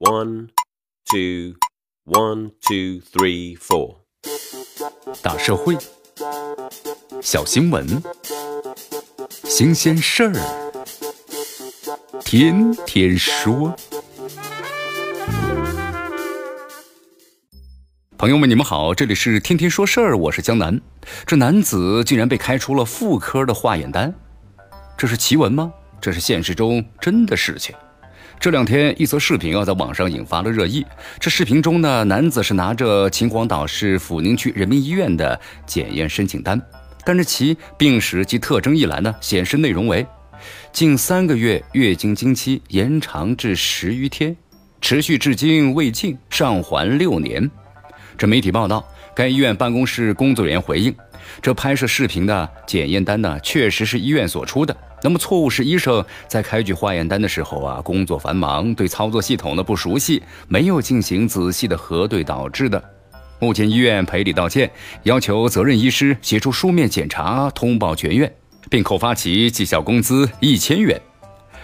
One, two, one, two, three, four。大社会，小新闻，新鲜事儿，天天说。朋友们，你们好，这里是天天说事儿，我是江南。这男子竟然被开出了妇科的化验单，这是奇闻吗？这是现实中真的事情。这两天，一则视频啊，在网上引发了热议。这视频中呢，男子是拿着秦皇岛市抚宁区人民医院的检验申请单，但是其病史及特征一栏呢，显示内容为近三个月月经经期延长至十余天，持续至今未尽，上环六年。这媒体报道，该医院办公室工作人员回应，这拍摄视频的检验单呢，确实是医院所出的。那么错误是医生在开具化验单的时候啊，工作繁忙，对操作系统呢不熟悉，没有进行仔细的核对导致的。目前医院赔礼道歉，要求责任医师写出书面检查通报全院，并扣发其绩效工资一千元。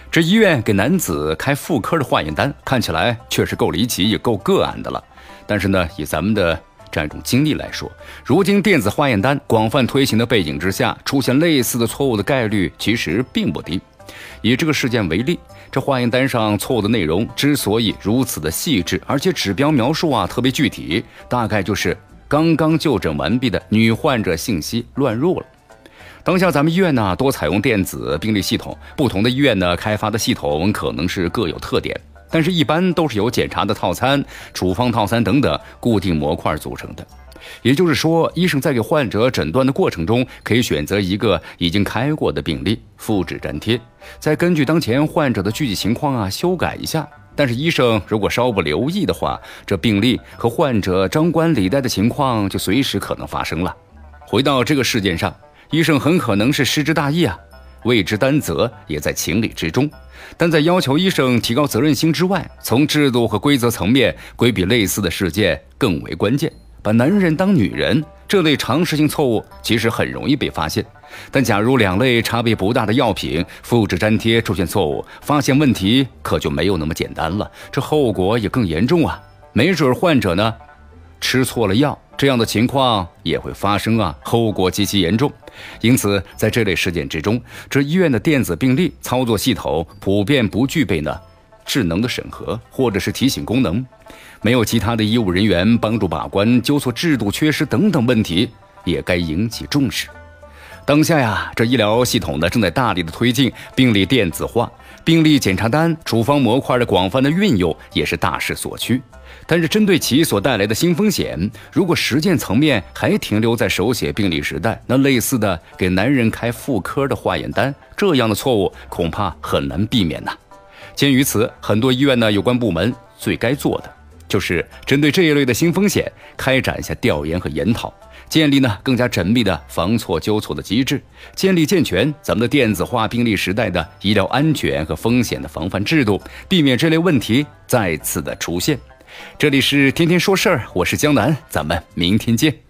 这医院给男子开妇科的化验单，看起来确实够离奇，也够个案的了。但是呢，以咱们的。这样一种经历来说，如今电子化验单广泛推行的背景之下，出现类似的错误的概率其实并不低。以这个事件为例，这化验单上错误的内容之所以如此的细致，而且指标描述啊特别具体，大概就是刚刚就诊完毕的女患者信息乱入了。当下咱们医院呢多采用电子病历系统，不同的医院呢开发的系统可能是各有特点。但是，一般都是由检查的套餐、处方套餐等等固定模块组成的。也就是说，医生在给患者诊断的过程中，可以选择一个已经开过的病历，复制粘贴，再根据当前患者的具体情况啊修改一下。但是，医生如果稍不留意的话，这病例和患者张冠李戴的情况就随时可能发生了。回到这个事件上，医生很可能是失之大意啊。为之担责也在情理之中，但在要求医生提高责任心之外，从制度和规则层面规避类似的事件更为关键。把男人当女人这类常识性错误其实很容易被发现，但假如两类差别不大的药品复制粘贴出现错误，发现问题可就没有那么简单了，这后果也更严重啊！没准患者呢吃错了药。这样的情况也会发生啊，后果极其严重。因此，在这类事件之中，这医院的电子病历操作系统普遍不具备呢智能的审核或者是提醒功能，没有其他的医务人员帮助把关、纠错制度缺失等等问题，也该引起重视。当下呀，这医疗系统呢正在大力的推进病历电子化，病历检查单、处方模块的广泛的运用也是大势所趋。但是，针对其所带来的新风险，如果实践层面还停留在手写病历时代，那类似的给男人开妇科的化验单这样的错误，恐怕很难避免呐。鉴于此，很多医院呢有关部门最该做的，就是针对这一类的新风险，开展一下调研和研讨，建立呢更加缜密的防错纠错的机制，建立健全咱们的电子化病历时代的医疗安全和风险的防范制度，避免这类问题再次的出现。这里是天天说事儿，我是江南，咱们明天见。